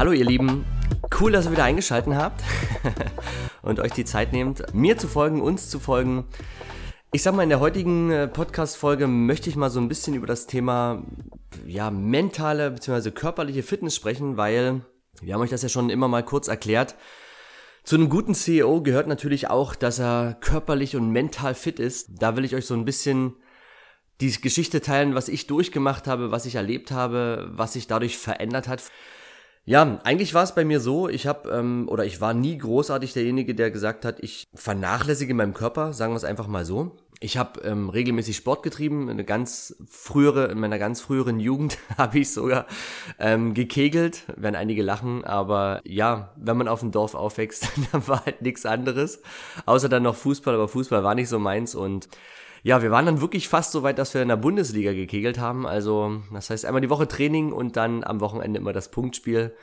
Hallo ihr Lieben, cool, dass ihr wieder eingeschaltet habt und euch die Zeit nehmt, mir zu folgen, uns zu folgen. Ich sag mal, in der heutigen äh, Podcast-Folge möchte ich mal so ein bisschen über das Thema, ja, mentale bzw. körperliche Fitness sprechen, weil wir haben euch das ja schon immer mal kurz erklärt. Zu einem guten CEO gehört natürlich auch, dass er körperlich und mental fit ist. Da will ich euch so ein bisschen die Geschichte teilen, was ich durchgemacht habe, was ich erlebt habe, was sich dadurch verändert hat. Ja, eigentlich war es bei mir so, ich habe ähm, oder ich war nie großartig derjenige, der gesagt hat, ich vernachlässige meinen Körper, sagen wir es einfach mal so. Ich habe ähm, regelmäßig Sport getrieben, eine ganz frühere, in meiner ganz früheren Jugend habe ich sogar ähm, gekegelt, werden einige lachen, aber ja, wenn man auf dem Dorf aufwächst, dann war halt nichts anderes, außer dann noch Fußball, aber Fußball war nicht so meins und ja, wir waren dann wirklich fast so weit, dass wir in der Bundesliga gekegelt haben. Also, das heißt einmal die Woche Training und dann am Wochenende immer das Punktspiel.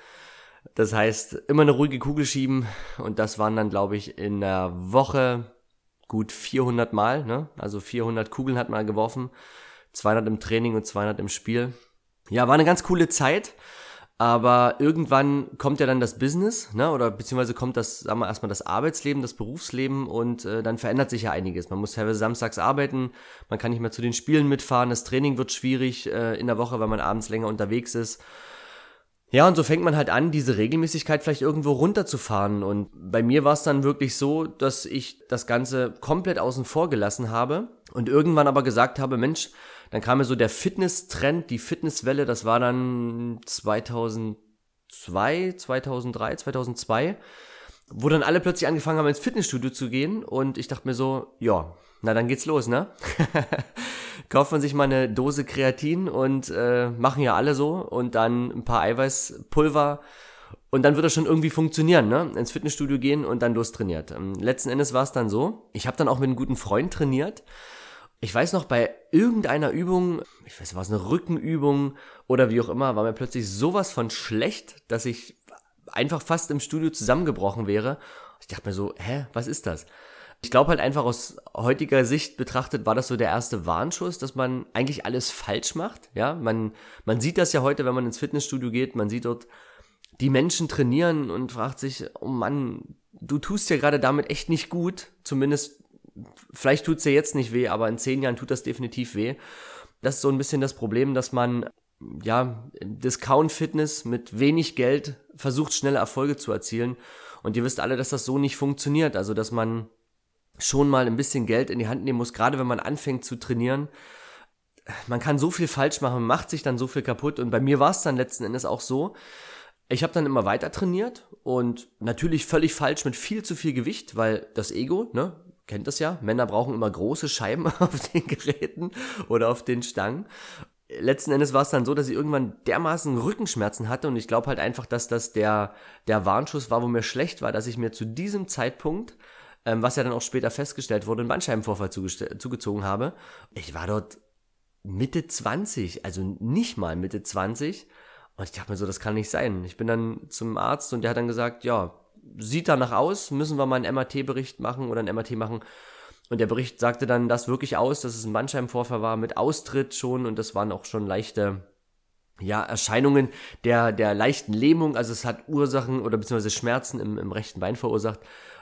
Das heißt, immer eine ruhige Kugel schieben und das waren dann, glaube ich, in der Woche gut 400 Mal. Ne? Also 400 Kugeln hat man geworfen, 200 im Training und 200 im Spiel. Ja, war eine ganz coole Zeit. Aber irgendwann kommt ja dann das Business, ne, oder beziehungsweise kommt das, sagen wir erstmal das Arbeitsleben, das Berufsleben und äh, dann verändert sich ja einiges. Man muss teilweise samstags arbeiten, man kann nicht mehr zu den Spielen mitfahren, das Training wird schwierig äh, in der Woche, weil man abends länger unterwegs ist. Ja, und so fängt man halt an, diese Regelmäßigkeit vielleicht irgendwo runterzufahren. Und bei mir war es dann wirklich so, dass ich das Ganze komplett außen vor gelassen habe und irgendwann aber gesagt habe, Mensch, dann kam mir so der Fitness-Trend, die Fitnesswelle, das war dann 2002, 2003, 2002, wo dann alle plötzlich angefangen haben, ins Fitnessstudio zu gehen und ich dachte mir so, ja, na dann geht's los, ne? Kauft man sich mal eine Dose Kreatin und äh, machen ja alle so und dann ein paar Eiweißpulver und dann wird das schon irgendwie funktionieren, ne? Ins Fitnessstudio gehen und dann los trainiert. Ähm, letzten Endes war es dann so, ich habe dann auch mit einem guten Freund trainiert ich weiß noch, bei irgendeiner Übung, ich weiß, war es eine Rückenübung oder wie auch immer, war mir plötzlich sowas von schlecht, dass ich einfach fast im Studio zusammengebrochen wäre. Ich dachte mir so, hä, was ist das? Ich glaube halt einfach aus heutiger Sicht betrachtet war das so der erste Warnschuss, dass man eigentlich alles falsch macht. Ja, man, man sieht das ja heute, wenn man ins Fitnessstudio geht, man sieht dort die Menschen trainieren und fragt sich, oh Mann, du tust ja gerade damit echt nicht gut, zumindest vielleicht tut's ja jetzt nicht weh, aber in zehn Jahren tut das definitiv weh. Das ist so ein bisschen das Problem, dass man ja Discount-Fitness mit wenig Geld versucht, schnelle Erfolge zu erzielen. Und ihr wisst alle, dass das so nicht funktioniert. Also, dass man schon mal ein bisschen Geld in die Hand nehmen muss, gerade wenn man anfängt zu trainieren. Man kann so viel falsch machen, macht sich dann so viel kaputt. Und bei mir war es dann letzten Endes auch so. Ich habe dann immer weiter trainiert und natürlich völlig falsch mit viel zu viel Gewicht, weil das Ego, ne, kennt das ja, Männer brauchen immer große Scheiben auf den Geräten oder auf den Stangen. Letzten Endes war es dann so, dass ich irgendwann dermaßen Rückenschmerzen hatte und ich glaube halt einfach, dass das der, der Warnschuss war, wo mir schlecht war, dass ich mir zu diesem Zeitpunkt, ähm, was ja dann auch später festgestellt wurde, einen Bandscheibenvorfall zugezogen habe. Ich war dort Mitte 20, also nicht mal Mitte 20 und ich dachte mir so, das kann nicht sein. Ich bin dann zum Arzt und der hat dann gesagt, ja, sieht danach aus, müssen wir mal einen MRT-Bericht machen oder einen MRT machen. Und der Bericht sagte dann das wirklich aus, dass es ein Bandscheibenvorfall war mit Austritt schon und das waren auch schon leichte ja, Erscheinungen der, der leichten Lähmung, also es hat Ursachen oder beziehungsweise Schmerzen im, im rechten Bein verursacht.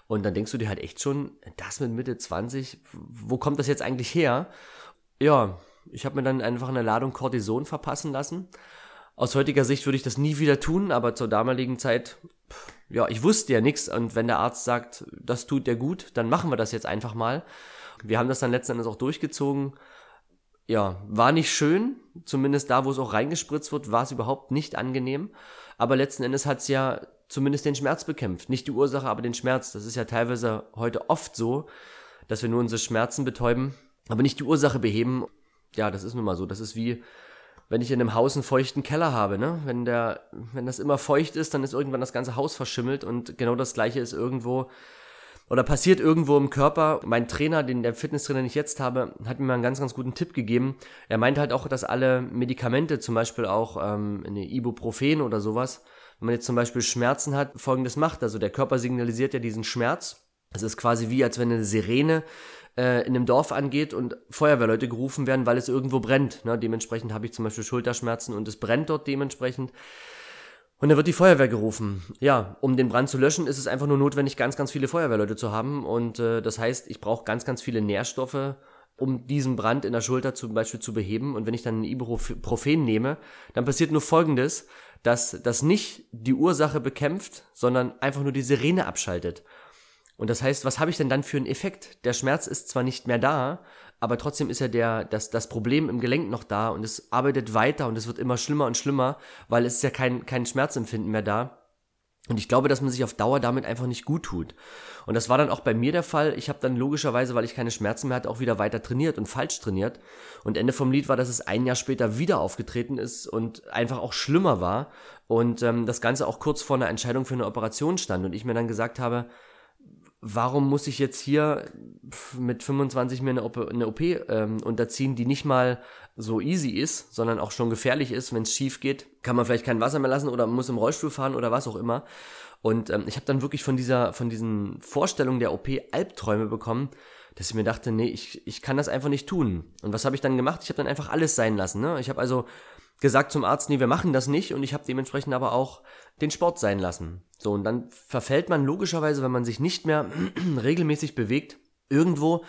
Und dann denkst du dir halt echt schon, das mit Mitte 20, wo kommt das jetzt eigentlich her? Ja, ich habe mir dann einfach eine Ladung Cortison verpassen lassen. Aus heutiger Sicht würde ich das nie wieder tun, aber zur damaligen Zeit ja, ich wusste ja nichts und wenn der Arzt sagt, das tut der gut, dann machen wir das jetzt einfach mal. Wir haben das dann letzten Endes auch durchgezogen. Ja, war nicht schön, zumindest da, wo es auch reingespritzt wird, war es überhaupt nicht angenehm. Aber letzten Endes hat es ja zumindest den Schmerz bekämpft. Nicht die Ursache, aber den Schmerz. Das ist ja teilweise heute oft so, dass wir nur unsere Schmerzen betäuben, aber nicht die Ursache beheben. Ja, das ist nun mal so. Das ist wie wenn ich in einem Haus einen feuchten Keller habe, ne? Wenn der, wenn das immer feucht ist, dann ist irgendwann das ganze Haus verschimmelt und genau das gleiche ist irgendwo oder passiert irgendwo im Körper. Mein Trainer, den der Fitnesstrainer, den ich jetzt habe, hat mir mal einen ganz, ganz guten Tipp gegeben. Er meint halt auch, dass alle Medikamente, zum Beispiel auch ähm, eine Ibuprofen oder sowas, wenn man jetzt zum Beispiel Schmerzen hat, folgendes macht. Also der Körper signalisiert ja diesen Schmerz. Es ist quasi wie, als wenn eine Sirene äh, in einem Dorf angeht und Feuerwehrleute gerufen werden, weil es irgendwo brennt. Ne? Dementsprechend habe ich zum Beispiel Schulterschmerzen und es brennt dort dementsprechend. Und dann wird die Feuerwehr gerufen. Ja, um den Brand zu löschen, ist es einfach nur notwendig, ganz, ganz viele Feuerwehrleute zu haben. Und äh, das heißt, ich brauche ganz, ganz viele Nährstoffe, um diesen Brand in der Schulter zum Beispiel zu beheben. Und wenn ich dann ein Ibuprofen nehme, dann passiert nur Folgendes, dass das nicht die Ursache bekämpft, sondern einfach nur die Sirene abschaltet. Und das heißt, was habe ich denn dann für einen Effekt? Der Schmerz ist zwar nicht mehr da, aber trotzdem ist ja der, das, das Problem im Gelenk noch da und es arbeitet weiter und es wird immer schlimmer und schlimmer, weil es ist ja kein, kein Schmerzempfinden mehr da. Und ich glaube, dass man sich auf Dauer damit einfach nicht gut tut. Und das war dann auch bei mir der Fall. Ich habe dann logischerweise, weil ich keine Schmerzen mehr hatte, auch wieder weiter trainiert und falsch trainiert. Und Ende vom Lied war, dass es ein Jahr später wieder aufgetreten ist und einfach auch schlimmer war. Und ähm, das Ganze auch kurz vor einer Entscheidung für eine Operation stand. Und ich mir dann gesagt habe, warum muss ich jetzt hier mit 25 mir eine OP, eine OP ähm, unterziehen, die nicht mal so easy ist, sondern auch schon gefährlich ist, wenn es schief geht, kann man vielleicht kein Wasser mehr lassen oder muss im Rollstuhl fahren oder was auch immer. Und ähm, ich habe dann wirklich von dieser, von diesen Vorstellungen der OP Albträume bekommen, dass ich mir dachte, nee, ich, ich kann das einfach nicht tun. Und was habe ich dann gemacht? Ich habe dann einfach alles sein lassen. Ne? Ich habe also gesagt zum Arzt, nee, wir machen das nicht und ich habe dementsprechend aber auch den Sport sein lassen. So, und dann verfällt man logischerweise, wenn man sich nicht mehr regelmäßig bewegt, irgendwo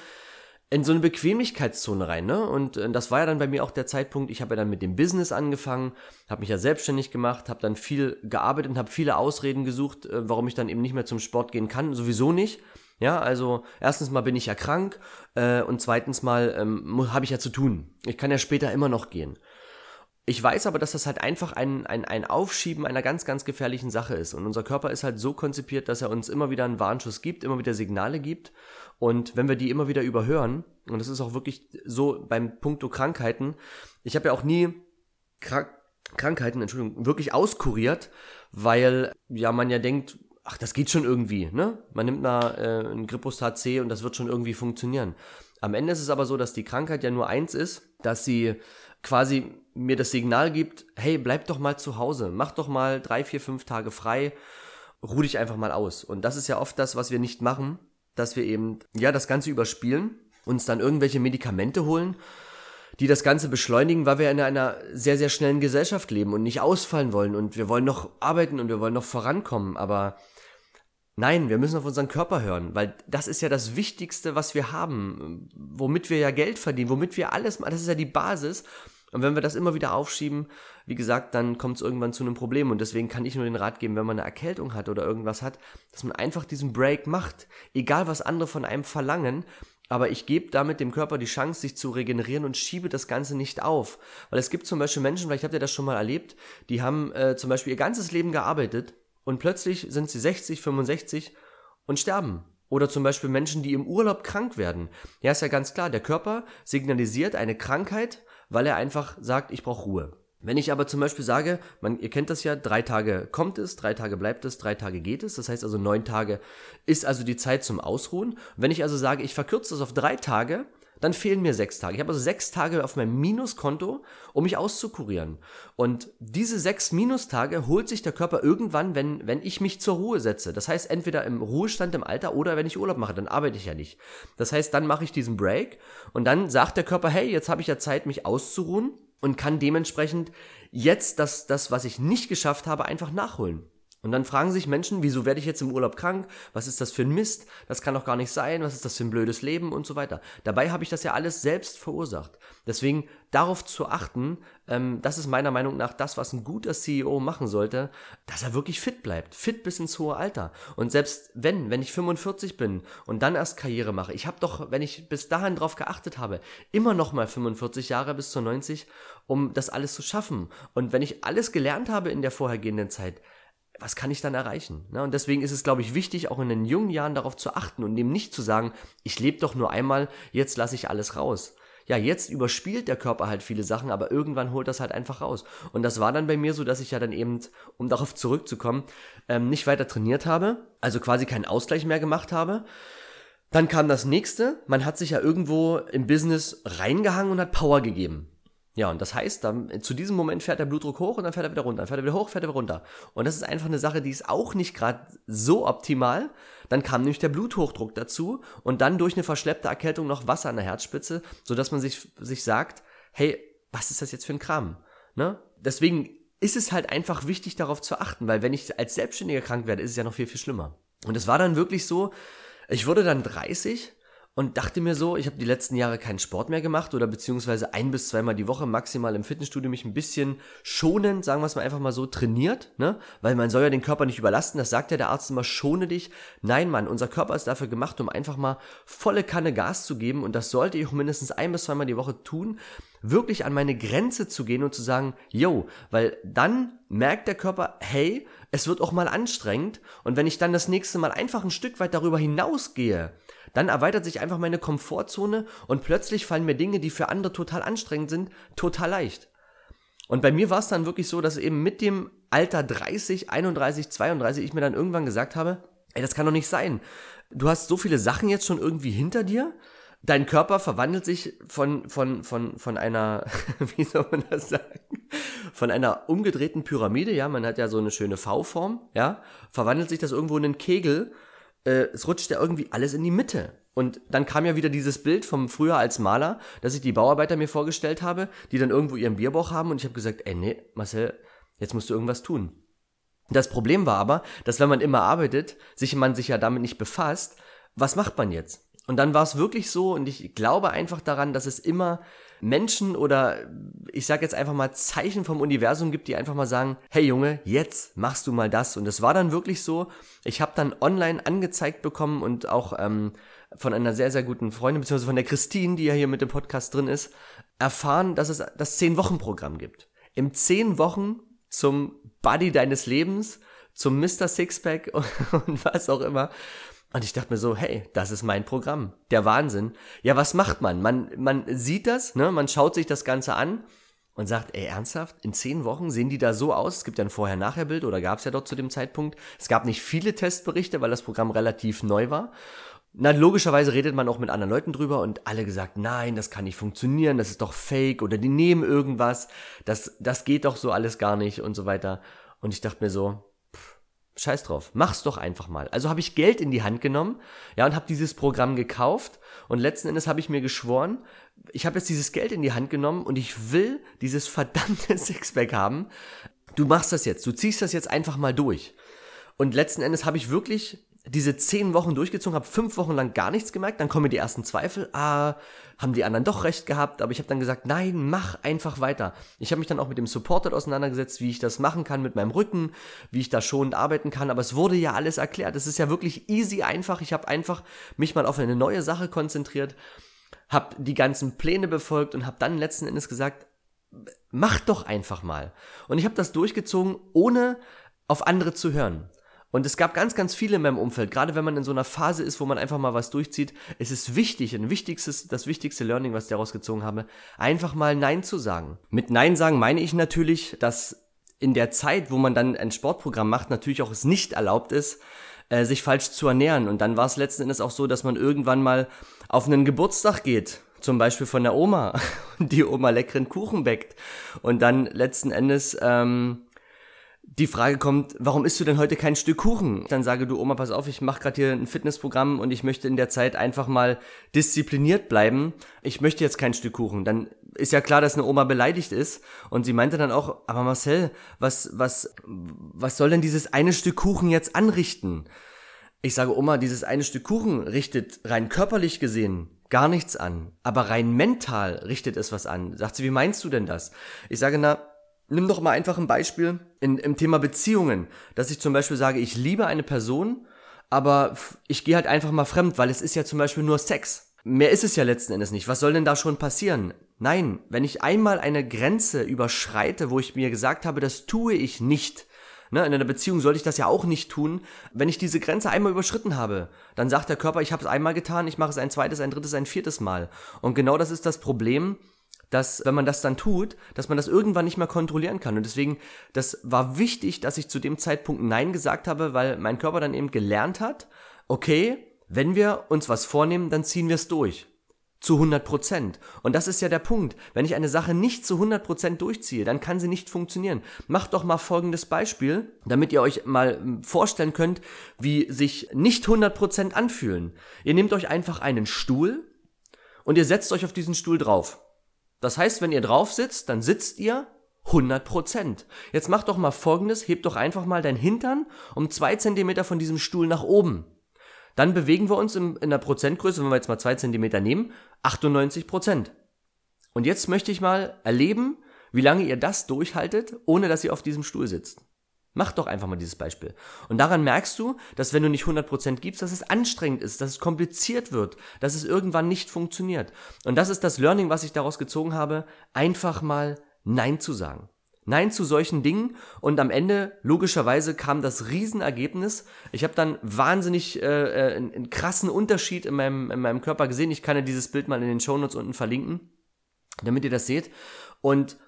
in so eine Bequemlichkeitszone rein, ne? Und äh, das war ja dann bei mir auch der Zeitpunkt, ich habe ja dann mit dem Business angefangen, habe mich ja selbstständig gemacht, habe dann viel gearbeitet und habe viele Ausreden gesucht, äh, warum ich dann eben nicht mehr zum Sport gehen kann, sowieso nicht. Ja, also erstens mal bin ich ja krank äh, und zweitens mal ähm, habe ich ja zu tun. Ich kann ja später immer noch gehen. Ich weiß aber, dass das halt einfach ein, ein, ein Aufschieben einer ganz, ganz gefährlichen Sache ist. Und unser Körper ist halt so konzipiert, dass er uns immer wieder einen Warnschuss gibt, immer wieder Signale gibt. Und wenn wir die immer wieder überhören, und das ist auch wirklich so beim Punkto Krankheiten, ich habe ja auch nie Krank Krankheiten, Entschuldigung, wirklich auskuriert, weil ja man ja denkt, ach, das geht schon irgendwie, ne? Man nimmt mal äh, ein Gripostat C und das wird schon irgendwie funktionieren. Am Ende ist es aber so, dass die Krankheit ja nur eins ist, dass sie quasi mir das Signal gibt, hey, bleib doch mal zu Hause, mach doch mal drei, vier, fünf Tage frei, ruh dich einfach mal aus. Und das ist ja oft das, was wir nicht machen, dass wir eben, ja, das Ganze überspielen, uns dann irgendwelche Medikamente holen, die das Ganze beschleunigen, weil wir in einer sehr, sehr schnellen Gesellschaft leben und nicht ausfallen wollen und wir wollen noch arbeiten und wir wollen noch vorankommen, aber Nein, wir müssen auf unseren Körper hören, weil das ist ja das Wichtigste, was wir haben, womit wir ja Geld verdienen, womit wir alles, das ist ja die Basis. Und wenn wir das immer wieder aufschieben, wie gesagt, dann kommt es irgendwann zu einem Problem. Und deswegen kann ich nur den Rat geben, wenn man eine Erkältung hat oder irgendwas hat, dass man einfach diesen Break macht. Egal, was andere von einem verlangen, aber ich gebe damit dem Körper die Chance, sich zu regenerieren und schiebe das Ganze nicht auf. Weil es gibt zum Beispiel Menschen, vielleicht habt ihr das schon mal erlebt, die haben äh, zum Beispiel ihr ganzes Leben gearbeitet und plötzlich sind sie 60, 65 und sterben. Oder zum Beispiel Menschen, die im Urlaub krank werden. Ja, ist ja ganz klar, der Körper signalisiert eine Krankheit, weil er einfach sagt, ich brauche Ruhe. Wenn ich aber zum Beispiel sage, man, ihr kennt das ja, drei Tage kommt es, drei Tage bleibt es, drei Tage geht es, das heißt also neun Tage ist also die Zeit zum Ausruhen. Wenn ich also sage, ich verkürze es auf drei Tage, dann fehlen mir sechs Tage. Ich habe also sechs Tage auf meinem Minuskonto, um mich auszukurieren. Und diese sechs Minustage holt sich der Körper irgendwann, wenn, wenn ich mich zur Ruhe setze. Das heißt, entweder im Ruhestand im Alter oder wenn ich Urlaub mache, dann arbeite ich ja nicht. Das heißt, dann mache ich diesen Break und dann sagt der Körper, hey, jetzt habe ich ja Zeit, mich auszuruhen und kann dementsprechend jetzt das, das, was ich nicht geschafft habe, einfach nachholen. Und dann fragen sich Menschen, wieso werde ich jetzt im Urlaub krank? Was ist das für ein Mist? Das kann doch gar nicht sein. Was ist das für ein blödes Leben und so weiter. Dabei habe ich das ja alles selbst verursacht. Deswegen darauf zu achten, ähm, das ist meiner Meinung nach das, was ein guter CEO machen sollte, dass er wirklich fit bleibt. Fit bis ins hohe Alter. Und selbst wenn, wenn ich 45 bin und dann erst Karriere mache, ich habe doch, wenn ich bis dahin drauf geachtet habe, immer noch mal 45 Jahre bis zu 90, um das alles zu schaffen. Und wenn ich alles gelernt habe in der vorhergehenden Zeit, was kann ich dann erreichen? Ne? Und deswegen ist es, glaube ich, wichtig, auch in den jungen Jahren darauf zu achten und eben nicht zu sagen, ich lebe doch nur einmal, jetzt lasse ich alles raus. ja, jetzt überspielt der Körper halt viele Sachen, aber irgendwann holt das halt einfach raus. Und das war dann bei mir so, dass ich ja dann eben, um darauf zurückzukommen, ähm, nicht weiter trainiert habe, also quasi keinen Ausgleich mehr gemacht habe. Dann kam das nächste, man hat sich ja irgendwo im Business reingehangen und hat Power gegeben. Ja, und das heißt, dann zu diesem Moment fährt der Blutdruck hoch und dann fährt er wieder runter, dann fährt er wieder hoch, fährt er wieder runter. Und das ist einfach eine Sache, die ist auch nicht gerade so optimal. Dann kam nämlich der Bluthochdruck dazu und dann durch eine verschleppte Erkältung noch Wasser an der Herzspitze, sodass man sich, sich sagt, hey, was ist das jetzt für ein Kram? Ne? Deswegen ist es halt einfach wichtig, darauf zu achten, weil wenn ich als Selbstständiger krank werde, ist es ja noch viel, viel schlimmer. Und es war dann wirklich so, ich wurde dann 30 und dachte mir so, ich habe die letzten Jahre keinen Sport mehr gemacht oder beziehungsweise ein bis zweimal die Woche maximal im Fitnessstudio mich ein bisschen schonend, sagen wir es mal einfach mal so, trainiert, ne? Weil man soll ja den Körper nicht überlasten, das sagt ja der Arzt immer, schone dich. Nein, Mann, unser Körper ist dafür gemacht, um einfach mal volle Kanne Gas zu geben und das sollte ich mindestens ein bis zweimal die Woche tun, wirklich an meine Grenze zu gehen und zu sagen, yo, weil dann merkt der Körper, hey, es wird auch mal anstrengend und wenn ich dann das nächste Mal einfach ein Stück weit darüber hinausgehe, dann erweitert sich einfach meine Komfortzone und plötzlich fallen mir Dinge, die für andere total anstrengend sind, total leicht. Und bei mir war es dann wirklich so, dass eben mit dem Alter 30, 31, 32 ich mir dann irgendwann gesagt habe, ey, das kann doch nicht sein. Du hast so viele Sachen jetzt schon irgendwie hinter dir. Dein Körper verwandelt sich von, von, von, von einer, wie soll man das sagen? Von einer umgedrehten Pyramide, ja, man hat ja so eine schöne V-Form, ja, verwandelt sich das irgendwo in einen Kegel äh, es rutscht ja irgendwie alles in die Mitte. Und dann kam ja wieder dieses Bild vom früher als Maler, dass ich die Bauarbeiter mir vorgestellt habe, die dann irgendwo ihren Bierbauch haben und ich habe gesagt, ey, nee, Marcel, jetzt musst du irgendwas tun. Das Problem war aber, dass wenn man immer arbeitet, sich man sich ja damit nicht befasst, was macht man jetzt? Und dann war es wirklich so und ich glaube einfach daran, dass es immer Menschen oder ich sage jetzt einfach mal Zeichen vom Universum gibt, die einfach mal sagen, hey Junge, jetzt machst du mal das. Und es war dann wirklich so, ich habe dann online angezeigt bekommen und auch ähm, von einer sehr, sehr guten Freundin, beziehungsweise von der Christine, die ja hier mit dem Podcast drin ist, erfahren, dass es das 10-Wochen-Programm gibt. Im 10 Wochen zum Buddy deines Lebens, zum Mr. Sixpack und was auch immer. Und ich dachte mir so, hey, das ist mein Programm. Der Wahnsinn. Ja, was macht man? Man, man sieht das, ne? Man schaut sich das Ganze an und sagt, ey, ernsthaft? In zehn Wochen sehen die da so aus? Es gibt ja ein Vorher-Nachher-Bild oder gab es ja dort zu dem Zeitpunkt. Es gab nicht viele Testberichte, weil das Programm relativ neu war. Na, logischerweise redet man auch mit anderen Leuten drüber und alle gesagt, nein, das kann nicht funktionieren, das ist doch fake oder die nehmen irgendwas, das, das geht doch so alles gar nicht und so weiter. Und ich dachte mir so, Scheiß drauf, mach's doch einfach mal. Also habe ich Geld in die Hand genommen, ja, und habe dieses Programm gekauft und letzten Endes habe ich mir geschworen, ich habe jetzt dieses Geld in die Hand genommen und ich will dieses verdammte Sixpack haben. Du machst das jetzt, du ziehst das jetzt einfach mal durch. Und letzten Endes habe ich wirklich diese zehn Wochen durchgezogen, habe fünf Wochen lang gar nichts gemerkt, dann kommen mir die ersten Zweifel, ah, haben die anderen doch recht gehabt, aber ich habe dann gesagt, nein, mach einfach weiter. Ich habe mich dann auch mit dem Supporter auseinandergesetzt, wie ich das machen kann mit meinem Rücken, wie ich da schonend arbeiten kann, aber es wurde ja alles erklärt. Es ist ja wirklich easy einfach. Ich habe einfach mich mal auf eine neue Sache konzentriert, habe die ganzen Pläne befolgt und habe dann letzten Endes gesagt, mach doch einfach mal. Und ich habe das durchgezogen, ohne auf andere zu hören. Und es gab ganz, ganz viele in meinem Umfeld, gerade wenn man in so einer Phase ist, wo man einfach mal was durchzieht. Es ist wichtig, ein wichtigstes, das wichtigste Learning, was ich daraus gezogen habe, einfach mal Nein zu sagen. Mit Nein sagen meine ich natürlich, dass in der Zeit, wo man dann ein Sportprogramm macht, natürlich auch es nicht erlaubt ist, äh, sich falsch zu ernähren. Und dann war es letzten Endes auch so, dass man irgendwann mal auf einen Geburtstag geht zum Beispiel von der Oma die Oma leckeren Kuchen bäckt und dann letzten Endes ähm, die Frage kommt, warum isst du denn heute kein Stück Kuchen? Dann sage du, Oma, pass auf, ich mache gerade hier ein Fitnessprogramm und ich möchte in der Zeit einfach mal diszipliniert bleiben. Ich möchte jetzt kein Stück Kuchen. Dann ist ja klar, dass eine Oma beleidigt ist. Und sie meinte dann auch, aber Marcel, was, was, was soll denn dieses eine Stück Kuchen jetzt anrichten? Ich sage, Oma, dieses eine Stück Kuchen richtet rein körperlich gesehen gar nichts an. Aber rein mental richtet es was an. Sagt sie, wie meinst du denn das? Ich sage, na, nimm doch mal einfach ein Beispiel in, im Thema Beziehungen, dass ich zum Beispiel sage, ich liebe eine Person, aber ich gehe halt einfach mal fremd, weil es ist ja zum Beispiel nur Sex. Mehr ist es ja letzten Endes nicht. Was soll denn da schon passieren? Nein, wenn ich einmal eine Grenze überschreite, wo ich mir gesagt habe, das tue ich nicht, Ne, in einer Beziehung sollte ich das ja auch nicht tun. Wenn ich diese Grenze einmal überschritten habe, dann sagt der Körper, ich habe es einmal getan, ich mache es ein zweites, ein drittes, ein viertes Mal. Und genau das ist das Problem, dass wenn man das dann tut, dass man das irgendwann nicht mehr kontrollieren kann. Und deswegen, das war wichtig, dass ich zu dem Zeitpunkt Nein gesagt habe, weil mein Körper dann eben gelernt hat, okay, wenn wir uns was vornehmen, dann ziehen wir es durch zu 100 Prozent. Und das ist ja der Punkt. Wenn ich eine Sache nicht zu 100 Prozent durchziehe, dann kann sie nicht funktionieren. Macht doch mal folgendes Beispiel, damit ihr euch mal hm, vorstellen könnt, wie sich nicht 100 Prozent anfühlen. Ihr nehmt euch einfach einen Stuhl und ihr setzt euch auf diesen Stuhl drauf. Das heißt, wenn ihr drauf sitzt, dann sitzt ihr 100 Prozent. Jetzt macht doch mal folgendes, hebt doch einfach mal dein Hintern um zwei Zentimeter von diesem Stuhl nach oben. Dann bewegen wir uns in, in der Prozentgröße, wenn wir jetzt mal zwei Zentimeter nehmen, 98 Prozent. Und jetzt möchte ich mal erleben, wie lange ihr das durchhaltet, ohne dass ihr auf diesem Stuhl sitzt. Macht doch einfach mal dieses Beispiel. Und daran merkst du, dass wenn du nicht 100% gibst, dass es anstrengend ist, dass es kompliziert wird, dass es irgendwann nicht funktioniert. Und das ist das Learning, was ich daraus gezogen habe, einfach mal Nein zu sagen. Nein zu solchen Dingen und am Ende logischerweise kam das Riesenergebnis. Ich habe dann wahnsinnig äh, äh, einen, einen krassen Unterschied in meinem, in meinem Körper gesehen. Ich kann ja dieses Bild mal in den Shownotes unten verlinken, damit ihr das seht. Und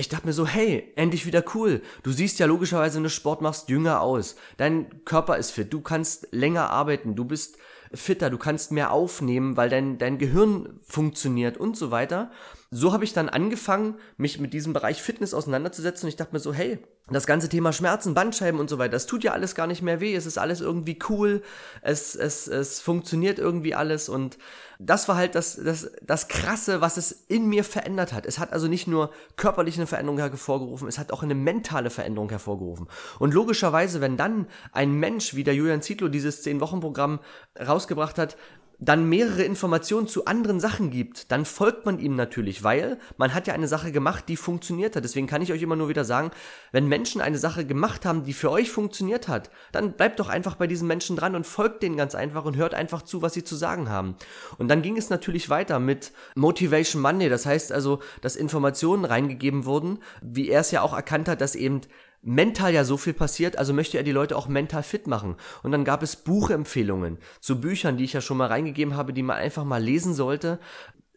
ich dachte mir so, hey, endlich wieder cool. Du siehst ja logischerweise, wenn du Sport machst, jünger aus. Dein Körper ist fit, du kannst länger arbeiten, du bist fitter, du kannst mehr aufnehmen, weil dein, dein Gehirn funktioniert und so weiter. So habe ich dann angefangen, mich mit diesem Bereich Fitness auseinanderzusetzen und ich dachte mir so, hey, das ganze Thema Schmerzen, Bandscheiben und so weiter, das tut ja alles gar nicht mehr weh, es ist alles irgendwie cool, es, es, es funktioniert irgendwie alles und das war halt das, das, das Krasse, was es in mir verändert hat. Es hat also nicht nur körperlich eine Veränderung hervorgerufen, es hat auch eine mentale Veränderung hervorgerufen. Und logischerweise, wenn dann ein Mensch wie der Julian Zietlow dieses 10-Wochen-Programm rausgebracht hat, dann mehrere Informationen zu anderen Sachen gibt, dann folgt man ihm natürlich, weil man hat ja eine Sache gemacht, die funktioniert hat. Deswegen kann ich euch immer nur wieder sagen, wenn Menschen eine Sache gemacht haben, die für euch funktioniert hat, dann bleibt doch einfach bei diesen Menschen dran und folgt denen ganz einfach und hört einfach zu, was sie zu sagen haben. Und dann ging es natürlich weiter mit Motivation Monday. Das heißt also, dass Informationen reingegeben wurden, wie er es ja auch erkannt hat, dass eben mental ja so viel passiert, also möchte er die Leute auch mental fit machen. Und dann gab es Buchempfehlungen zu Büchern, die ich ja schon mal reingegeben habe, die man einfach mal lesen sollte,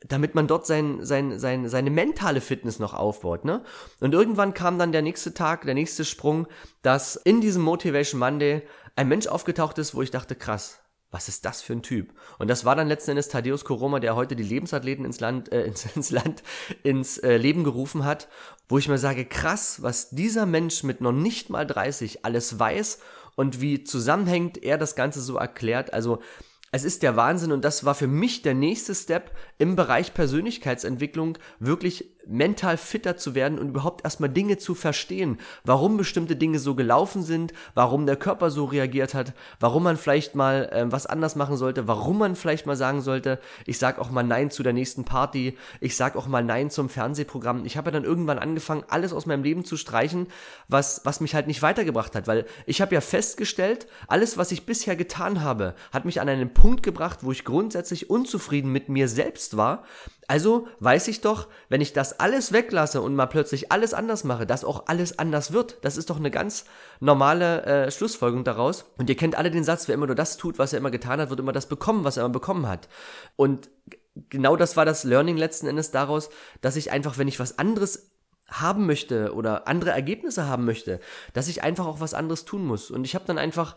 damit man dort sein, sein, sein, seine mentale Fitness noch aufbaut. Ne? Und irgendwann kam dann der nächste Tag, der nächste Sprung, dass in diesem Motivation Monday ein Mensch aufgetaucht ist, wo ich dachte, krass, was ist das für ein Typ? Und das war dann letzten Endes Thaddeus Koroma, der heute die Lebensathleten ins Land, äh, ins, ins Land, ins äh, Leben gerufen hat, wo ich mir sage, krass, was dieser Mensch mit noch nicht mal 30 alles weiß und wie zusammenhängt er das Ganze so erklärt. Also es ist der Wahnsinn und das war für mich der nächste Step im Bereich Persönlichkeitsentwicklung, wirklich mental fitter zu werden und überhaupt erstmal Dinge zu verstehen, warum bestimmte Dinge so gelaufen sind, warum der Körper so reagiert hat, warum man vielleicht mal äh, was anders machen sollte, warum man vielleicht mal sagen sollte, ich sag auch mal Nein zu der nächsten Party, ich sag auch mal Nein zum Fernsehprogramm. Ich habe ja dann irgendwann angefangen, alles aus meinem Leben zu streichen, was, was mich halt nicht weitergebracht hat, weil ich habe ja festgestellt, alles, was ich bisher getan habe, hat mich an einen Punkt gebracht, wo ich grundsätzlich unzufrieden mit mir selbst war. Also weiß ich doch, wenn ich das alles weglasse und mal plötzlich alles anders mache, dass auch alles anders wird. Das ist doch eine ganz normale äh, Schlussfolgerung daraus. Und ihr kennt alle den Satz, wer immer nur das tut, was er immer getan hat, wird immer das bekommen, was er immer bekommen hat. Und genau das war das Learning letzten Endes daraus, dass ich einfach, wenn ich was anderes haben möchte oder andere Ergebnisse haben möchte, dass ich einfach auch was anderes tun muss. Und ich habe dann einfach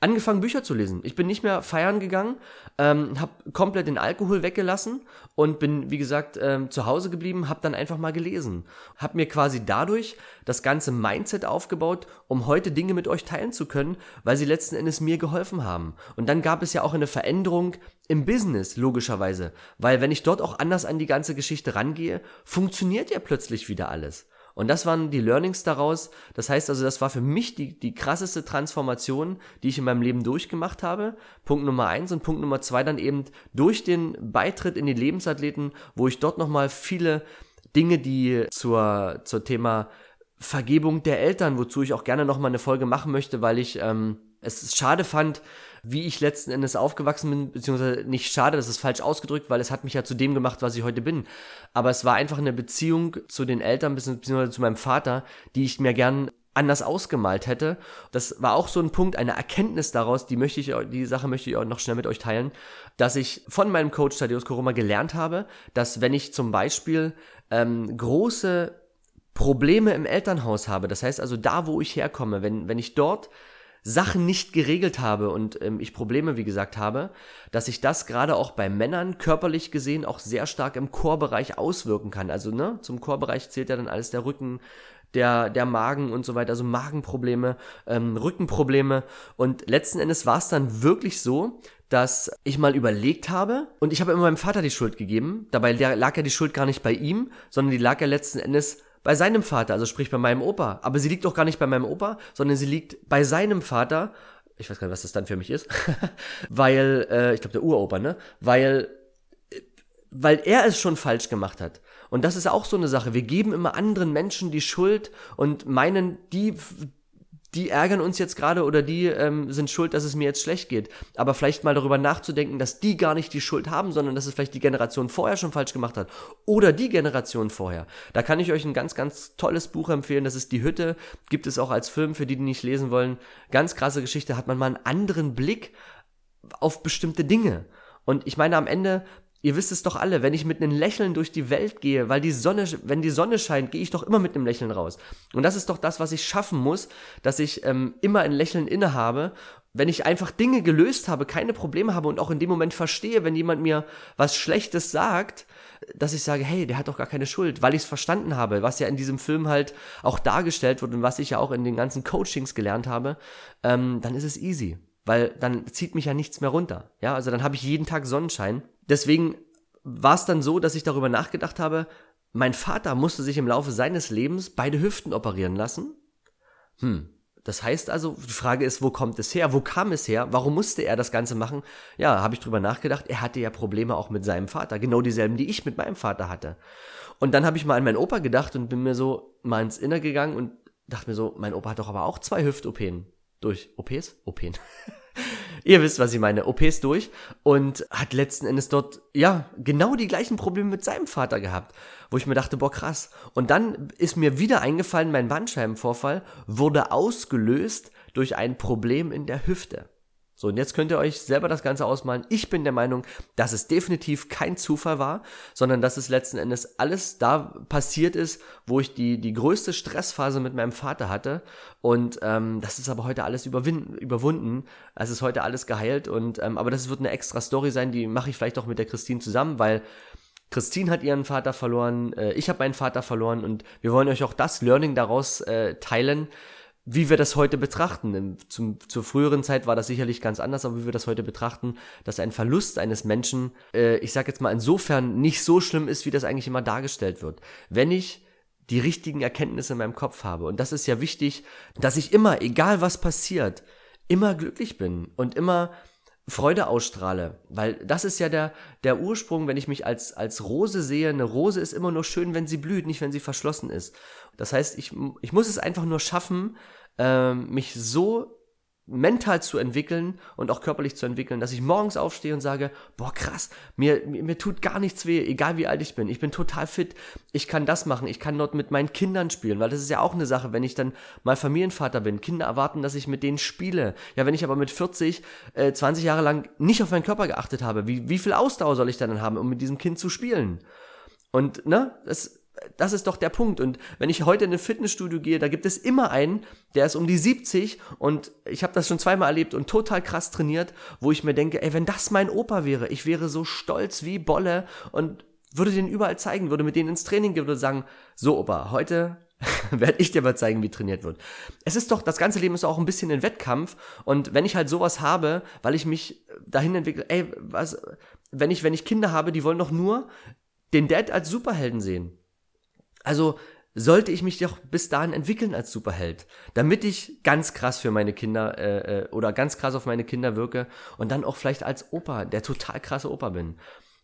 angefangen, Bücher zu lesen. Ich bin nicht mehr feiern gegangen, ähm, habe komplett den Alkohol weggelassen und bin, wie gesagt, ähm, zu Hause geblieben, habe dann einfach mal gelesen. Habe mir quasi dadurch das ganze Mindset aufgebaut, um heute Dinge mit euch teilen zu können, weil sie letzten Endes mir geholfen haben. Und dann gab es ja auch eine Veränderung im Business, logischerweise. Weil wenn ich dort auch anders an die ganze Geschichte rangehe, funktioniert ja plötzlich wieder alles. Und das waren die Learnings daraus. Das heißt also, das war für mich die, die krasseste Transformation, die ich in meinem Leben durchgemacht habe. Punkt Nummer eins und Punkt Nummer zwei dann eben durch den Beitritt in die Lebensathleten, wo ich dort nochmal viele Dinge, die zur, zur Thema Vergebung der Eltern, wozu ich auch gerne nochmal eine Folge machen möchte, weil ich ähm, es schade fand, wie ich letzten Endes aufgewachsen bin, beziehungsweise nicht schade, das ist falsch ausgedrückt, weil es hat mich ja zu dem gemacht, was ich heute bin. Aber es war einfach eine Beziehung zu den Eltern, beziehungsweise zu meinem Vater, die ich mir gern anders ausgemalt hätte. Das war auch so ein Punkt, eine Erkenntnis daraus, die möchte ich, die Sache möchte ich auch noch schnell mit euch teilen, dass ich von meinem Coach Thaddeus Koroma gelernt habe, dass wenn ich zum Beispiel ähm, große Probleme im Elternhaus habe, das heißt also da, wo ich herkomme, wenn, wenn ich dort Sachen nicht geregelt habe und ähm, ich Probleme, wie gesagt, habe, dass sich das gerade auch bei Männern körperlich gesehen auch sehr stark im Chorbereich auswirken kann. Also, ne, zum Chorbereich zählt ja dann alles der Rücken, der, der Magen und so weiter, also Magenprobleme, ähm, Rückenprobleme. Und letzten Endes war es dann wirklich so, dass ich mal überlegt habe und ich habe immer meinem Vater die Schuld gegeben. Dabei lag ja die Schuld gar nicht bei ihm, sondern die lag ja letzten Endes bei seinem Vater, also sprich bei meinem Opa. Aber sie liegt doch gar nicht bei meinem Opa, sondern sie liegt bei seinem Vater. Ich weiß gar nicht, was das dann für mich ist. weil, äh, ich glaube, der Uropa, ne? Weil, weil er es schon falsch gemacht hat. Und das ist auch so eine Sache. Wir geben immer anderen Menschen die Schuld und meinen, die, die ärgern uns jetzt gerade oder die ähm, sind schuld, dass es mir jetzt schlecht geht. Aber vielleicht mal darüber nachzudenken, dass die gar nicht die Schuld haben, sondern dass es vielleicht die Generation vorher schon falsch gemacht hat. Oder die Generation vorher. Da kann ich euch ein ganz, ganz tolles Buch empfehlen. Das ist Die Hütte. Gibt es auch als Film, für die, die nicht lesen wollen. Ganz krasse Geschichte. Hat man mal einen anderen Blick auf bestimmte Dinge. Und ich meine, am Ende Ihr wisst es doch alle, wenn ich mit einem Lächeln durch die Welt gehe, weil die Sonne, wenn die Sonne scheint, gehe ich doch immer mit einem Lächeln raus. Und das ist doch das, was ich schaffen muss, dass ich ähm, immer ein Lächeln inne habe. Wenn ich einfach Dinge gelöst habe, keine Probleme habe und auch in dem Moment verstehe, wenn jemand mir was Schlechtes sagt, dass ich sage, hey, der hat doch gar keine Schuld, weil ich es verstanden habe, was ja in diesem Film halt auch dargestellt wird und was ich ja auch in den ganzen Coachings gelernt habe, ähm, dann ist es easy weil dann zieht mich ja nichts mehr runter. Ja, also dann habe ich jeden Tag Sonnenschein. Deswegen war es dann so, dass ich darüber nachgedacht habe, mein Vater musste sich im Laufe seines Lebens beide Hüften operieren lassen. Hm, das heißt also, die Frage ist, wo kommt es her? Wo kam es her? Warum musste er das Ganze machen? Ja, habe ich drüber nachgedacht. Er hatte ja Probleme auch mit seinem Vater. Genau dieselben, die ich mit meinem Vater hatte. Und dann habe ich mal an meinen Opa gedacht und bin mir so mal ins Inner gegangen und dachte mir so, mein Opa hat doch aber auch zwei Hüft-OPen. Durch OPs? OPen. Ihr wisst, was ich meine. OPs durch und hat letzten Endes dort, ja, genau die gleichen Probleme mit seinem Vater gehabt, wo ich mir dachte, boah, krass. Und dann ist mir wieder eingefallen, mein Bandscheibenvorfall wurde ausgelöst durch ein Problem in der Hüfte. So, und jetzt könnt ihr euch selber das Ganze ausmalen. Ich bin der Meinung, dass es definitiv kein Zufall war, sondern dass es letzten Endes alles da passiert ist, wo ich die, die größte Stressphase mit meinem Vater hatte. Und ähm, das ist aber heute alles überwunden. Es ist heute alles geheilt. Und ähm, aber das wird eine extra Story sein, die mache ich vielleicht auch mit der Christine zusammen, weil Christine hat ihren Vater verloren, äh, ich habe meinen Vater verloren und wir wollen euch auch das Learning daraus äh, teilen wie wir das heute betrachten. Zum, zur früheren Zeit war das sicherlich ganz anders, aber wie wir das heute betrachten, dass ein Verlust eines Menschen, äh, ich sag jetzt mal insofern nicht so schlimm ist, wie das eigentlich immer dargestellt wird. Wenn ich die richtigen Erkenntnisse in meinem Kopf habe. Und das ist ja wichtig, dass ich immer, egal was passiert, immer glücklich bin und immer Freude ausstrahle. Weil das ist ja der, der Ursprung, wenn ich mich als, als Rose sehe. Eine Rose ist immer nur schön, wenn sie blüht, nicht wenn sie verschlossen ist. Das heißt, ich, ich muss es einfach nur schaffen, äh, mich so mental zu entwickeln und auch körperlich zu entwickeln, dass ich morgens aufstehe und sage, boah krass, mir, mir, mir, tut gar nichts weh, egal wie alt ich bin, ich bin total fit, ich kann das machen, ich kann dort mit meinen Kindern spielen, weil das ist ja auch eine Sache, wenn ich dann mal Familienvater bin, Kinder erwarten, dass ich mit denen spiele. Ja, wenn ich aber mit 40, äh, 20 Jahre lang nicht auf meinen Körper geachtet habe, wie, wie viel Ausdauer soll ich dann haben, um mit diesem Kind zu spielen? Und, ne, das, das ist doch der Punkt. Und wenn ich heute in ein Fitnessstudio gehe, da gibt es immer einen, der ist um die 70 und ich habe das schon zweimal erlebt und total krass trainiert, wo ich mir denke, ey, wenn das mein Opa wäre, ich wäre so stolz wie Bolle und würde den überall zeigen, würde mit denen ins Training gehen, würde sagen, so Opa, heute werde ich dir mal zeigen, wie trainiert wird. Es ist doch, das ganze Leben ist auch ein bisschen ein Wettkampf und wenn ich halt sowas habe, weil ich mich dahin entwickle, ey, was, wenn ich, wenn ich Kinder habe, die wollen doch nur den Dad als Superhelden sehen. Also sollte ich mich doch bis dahin entwickeln als Superheld, damit ich ganz krass für meine Kinder äh, äh, oder ganz krass auf meine Kinder wirke und dann auch vielleicht als Opa, der total krasse Opa bin.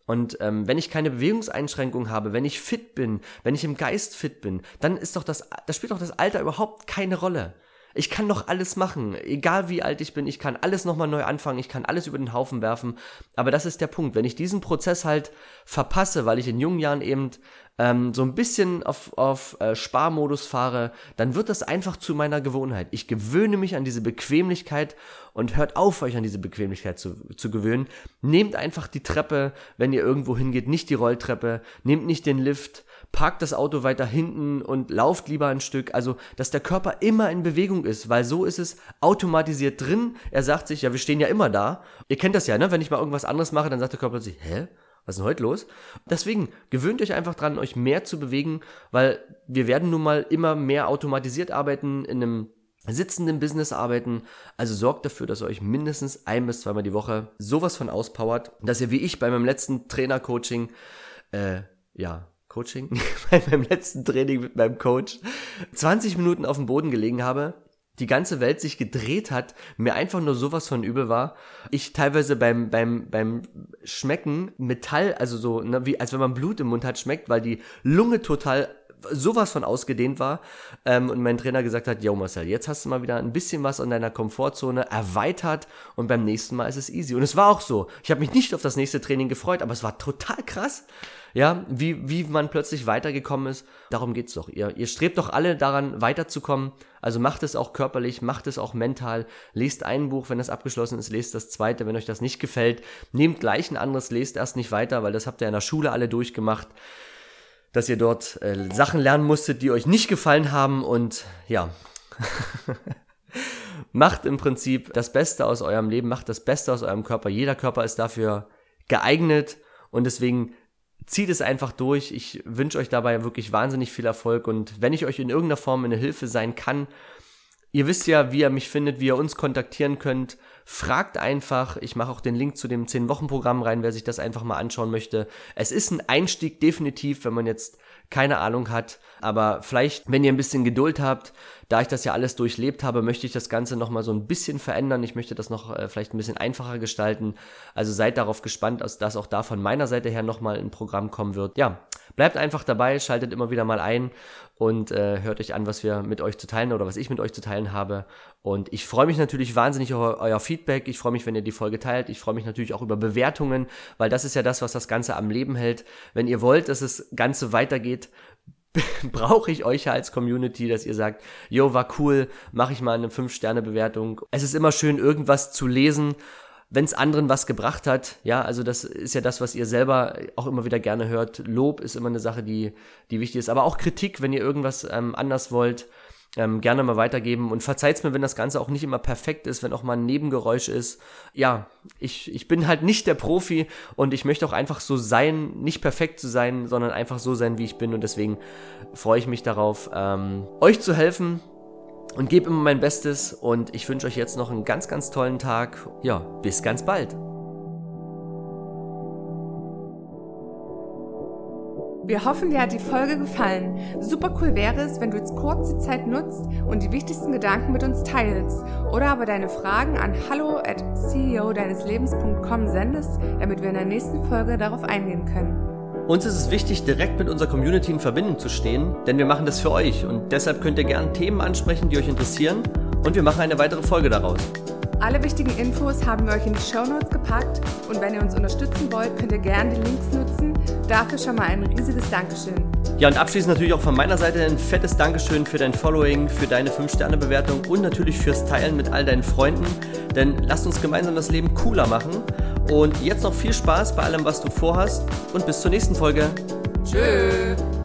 Und ähm, wenn ich keine Bewegungseinschränkung habe, wenn ich fit bin, wenn ich im Geist fit bin, dann ist doch das, das spielt doch das Alter überhaupt keine Rolle. Ich kann doch alles machen, egal wie alt ich bin, ich kann alles nochmal neu anfangen, ich kann alles über den Haufen werfen. Aber das ist der Punkt. Wenn ich diesen Prozess halt verpasse, weil ich in jungen Jahren eben ähm, so ein bisschen auf, auf äh, Sparmodus fahre, dann wird das einfach zu meiner Gewohnheit. Ich gewöhne mich an diese Bequemlichkeit und hört auf, euch an diese Bequemlichkeit zu, zu gewöhnen. Nehmt einfach die Treppe, wenn ihr irgendwo hingeht, nicht die Rolltreppe, nehmt nicht den Lift, parkt das Auto weiter hinten und lauft lieber ein Stück. Also, dass der Körper immer in Bewegung ist, weil so ist es automatisiert drin. Er sagt sich, ja, wir stehen ja immer da. Ihr kennt das ja, ne? Wenn ich mal irgendwas anderes mache, dann sagt der Körper sich, hä? Was ist denn heute los? Deswegen gewöhnt euch einfach dran, euch mehr zu bewegen, weil wir werden nun mal immer mehr automatisiert arbeiten, in einem sitzenden Business arbeiten. Also sorgt dafür, dass ihr euch mindestens ein bis zweimal die Woche sowas von auspowert, dass ihr wie ich bei meinem letzten Trainer-Coaching, äh, ja, Coaching, bei meinem letzten Training mit meinem Coach 20 Minuten auf dem Boden gelegen habe, die ganze Welt sich gedreht hat, mir einfach nur sowas von übel war. Ich teilweise beim, beim, beim Schmecken Metall, also so, ne, wie, als wenn man Blut im Mund hat, schmeckt, weil die Lunge total sowas von ausgedehnt war ähm, und mein Trainer gesagt hat, yo Marcel, jetzt hast du mal wieder ein bisschen was an deiner Komfortzone erweitert und beim nächsten Mal ist es easy. Und es war auch so. Ich habe mich nicht auf das nächste Training gefreut, aber es war total krass, ja, wie, wie man plötzlich weitergekommen ist. Darum geht's doch. Ihr, ihr strebt doch alle daran, weiterzukommen. Also macht es auch körperlich, macht es auch mental. Lest ein Buch, wenn das abgeschlossen ist, lest das zweite, wenn euch das nicht gefällt. Nehmt gleich ein anderes, lest erst nicht weiter, weil das habt ihr in der Schule alle durchgemacht dass ihr dort äh, Sachen lernen musstet, die euch nicht gefallen haben und ja. macht im Prinzip das Beste aus eurem Leben, macht das Beste aus eurem Körper. Jeder Körper ist dafür geeignet und deswegen zieht es einfach durch. Ich wünsche euch dabei wirklich wahnsinnig viel Erfolg und wenn ich euch in irgendeiner Form eine Hilfe sein kann, ihr wisst ja, wie ihr mich findet, wie ihr uns kontaktieren könnt. Fragt einfach. Ich mache auch den Link zu dem 10-Wochen-Programm rein, wer sich das einfach mal anschauen möchte. Es ist ein Einstieg definitiv, wenn man jetzt keine Ahnung hat. Aber vielleicht, wenn ihr ein bisschen Geduld habt, da ich das ja alles durchlebt habe, möchte ich das Ganze nochmal so ein bisschen verändern. Ich möchte das noch äh, vielleicht ein bisschen einfacher gestalten. Also seid darauf gespannt, dass auch da von meiner Seite her nochmal ein Programm kommen wird. Ja, bleibt einfach dabei, schaltet immer wieder mal ein und äh, hört euch an, was wir mit euch zu teilen oder was ich mit euch zu teilen habe. Und ich freue mich natürlich wahnsinnig über euer Feedback. Ich freue mich, wenn ihr die Folge teilt. Ich freue mich natürlich auch über Bewertungen, weil das ist ja das, was das Ganze am Leben hält. Wenn ihr wollt, dass das Ganze weitergeht, brauche ich euch ja als Community, dass ihr sagt, yo, war cool, mache ich mal eine 5-Sterne-Bewertung. Es ist immer schön, irgendwas zu lesen, wenn es anderen was gebracht hat. Ja, also das ist ja das, was ihr selber auch immer wieder gerne hört. Lob ist immer eine Sache, die, die wichtig ist. Aber auch Kritik, wenn ihr irgendwas ähm, anders wollt ähm, gerne mal weitergeben und verzeiht's mir, wenn das Ganze auch nicht immer perfekt ist, wenn auch mal ein Nebengeräusch ist. Ja, ich, ich bin halt nicht der Profi und ich möchte auch einfach so sein, nicht perfekt zu sein, sondern einfach so sein, wie ich bin und deswegen freue ich mich darauf, ähm, euch zu helfen und gebe immer mein Bestes und ich wünsche euch jetzt noch einen ganz, ganz tollen Tag. Ja, bis ganz bald. Wir hoffen, dir hat die Folge gefallen. Super cool wäre es, wenn du jetzt kurz die Zeit nutzt und die wichtigsten Gedanken mit uns teilst oder aber deine Fragen an hallo at ceo deines Lebens.com sendest, damit wir in der nächsten Folge darauf eingehen können. Uns ist es wichtig, direkt mit unserer Community in Verbindung zu stehen, denn wir machen das für euch und deshalb könnt ihr gerne Themen ansprechen, die euch interessieren und wir machen eine weitere Folge daraus. Alle wichtigen Infos haben wir euch in die Show Notes gepackt und wenn ihr uns unterstützen wollt, könnt ihr gerne die Links nutzen. Dafür schon mal ein riesiges Dankeschön. Ja, und abschließend natürlich auch von meiner Seite ein fettes Dankeschön für dein Following, für deine 5-Sterne-Bewertung und natürlich fürs Teilen mit all deinen Freunden. Denn lasst uns gemeinsam das Leben cooler machen. Und jetzt noch viel Spaß bei allem, was du vorhast und bis zur nächsten Folge. Tschüss.